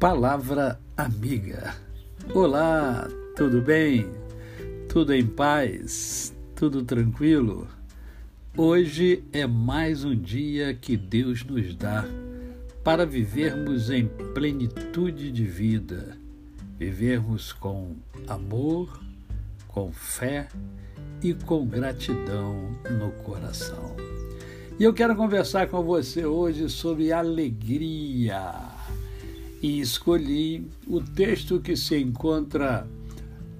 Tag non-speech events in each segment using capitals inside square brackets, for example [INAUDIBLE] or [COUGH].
Palavra Amiga. Olá, tudo bem? Tudo em paz? Tudo tranquilo? Hoje é mais um dia que Deus nos dá para vivermos em plenitude de vida, vivermos com amor, com fé e com gratidão no coração. E eu quero conversar com você hoje sobre alegria e escolhi o texto que se encontra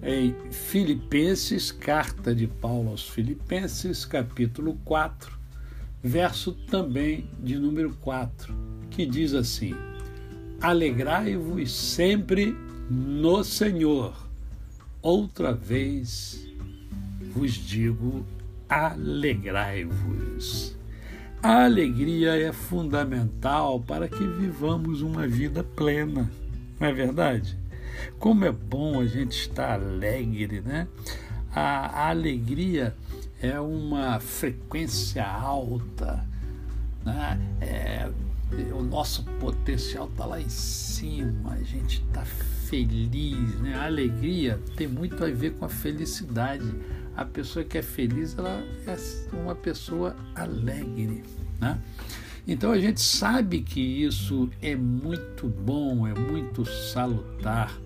em Filipenses, carta de Paulo aos Filipenses, capítulo 4, verso também de número 4, que diz assim: Alegrai-vos sempre no Senhor. Outra vez vos digo, alegrai-vos. A alegria é fundamental para que vivamos uma vida plena, não é verdade? Como é bom a gente estar alegre, né? A, a alegria é uma frequência alta, né? É, o nosso potencial está lá em cima, a gente está feliz, né? A alegria tem muito a ver com a felicidade a pessoa que é feliz ela é uma pessoa alegre, né? Então a gente sabe que isso é muito bom, é muito salutar.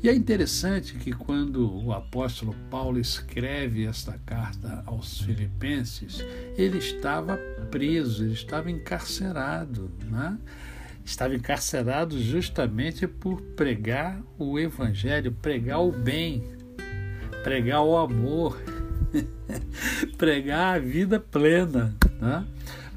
E é interessante que quando o apóstolo Paulo escreve esta carta aos Filipenses, ele estava preso, ele estava encarcerado, né? Estava encarcerado justamente por pregar o evangelho, pregar o bem, pregar o amor, [LAUGHS] pregar a vida plena. Né?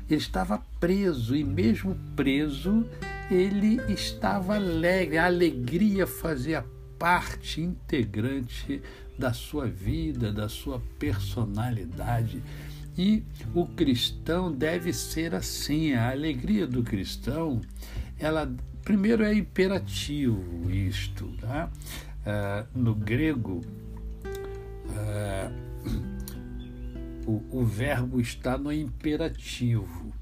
Ele estava preso e, mesmo preso, ele estava alegre. A alegria fazia parte integrante da sua vida, da sua personalidade. E o cristão deve ser assim. A alegria do cristão, ela primeiro é imperativo isto, tá? Uh, no grego o, verbo está no imperativo.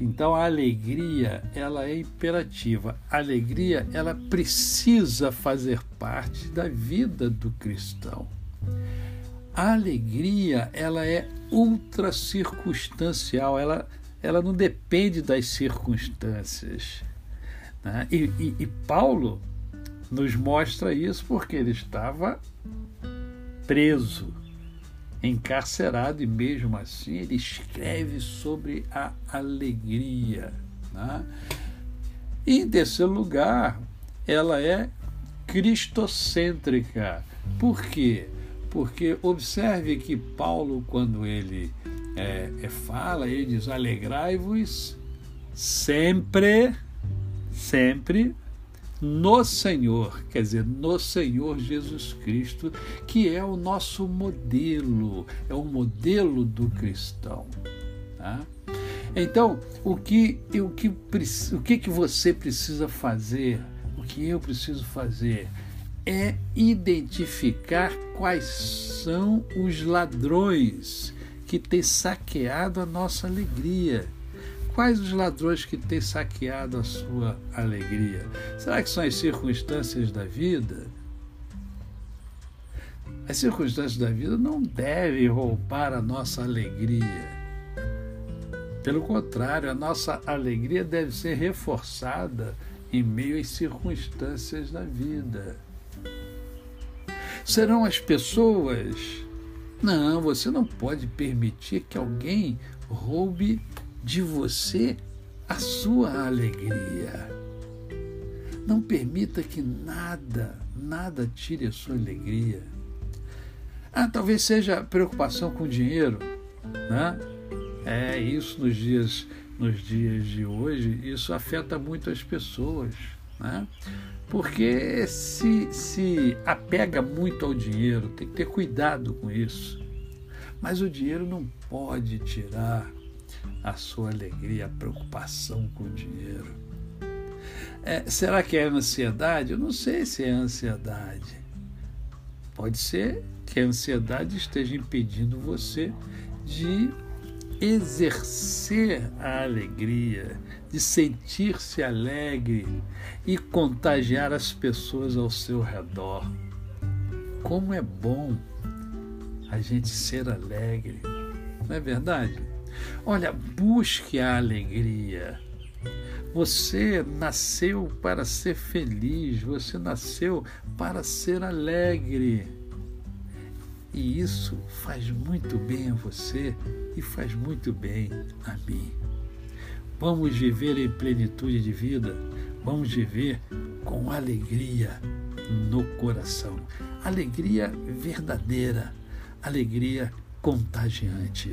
Então a alegria, ela é imperativa. A alegria, ela precisa fazer parte da vida do cristão. A alegria, ela é ultra circunstancial, ela, ela não depende das circunstâncias. Né? E, e, e Paulo nos mostra isso porque ele estava preso, encarcerado, e mesmo assim ele escreve sobre a alegria. Né? E em terceiro lugar, ela é cristocêntrica. Por quê? Porque observe que Paulo, quando ele é, é, fala, ele diz: alegrai-vos sempre, sempre no Senhor, quer dizer, no Senhor Jesus Cristo, que é o nosso modelo, é o modelo do cristão. Tá? Então, o que, o, que, o que, que você precisa fazer, o que eu preciso fazer, é identificar quais são os ladrões que têm saqueado a nossa alegria Quais os ladrões que têm saqueado a sua alegria? Será que são as circunstâncias da vida? As circunstâncias da vida não devem roubar a nossa alegria. Pelo contrário, a nossa alegria deve ser reforçada em meio às circunstâncias da vida. Serão as pessoas. Não, você não pode permitir que alguém roube de você a sua alegria. Não permita que nada, nada tire a sua alegria. Ah, talvez seja preocupação com dinheiro, né? É isso nos dias nos dias de hoje, isso afeta muito as pessoas, né? Porque se se apega muito ao dinheiro, tem que ter cuidado com isso. Mas o dinheiro não pode tirar a sua alegria, a preocupação com o dinheiro. É, será que é ansiedade? Eu não sei se é ansiedade. Pode ser que a ansiedade esteja impedindo você de exercer a alegria, de sentir-se alegre e contagiar as pessoas ao seu redor. Como é bom a gente ser alegre, não é verdade? Olha, busque a alegria. Você nasceu para ser feliz, você nasceu para ser alegre. E isso faz muito bem a você e faz muito bem a mim. Vamos viver em plenitude de vida, vamos viver com alegria no coração. Alegria verdadeira, alegria contagiante.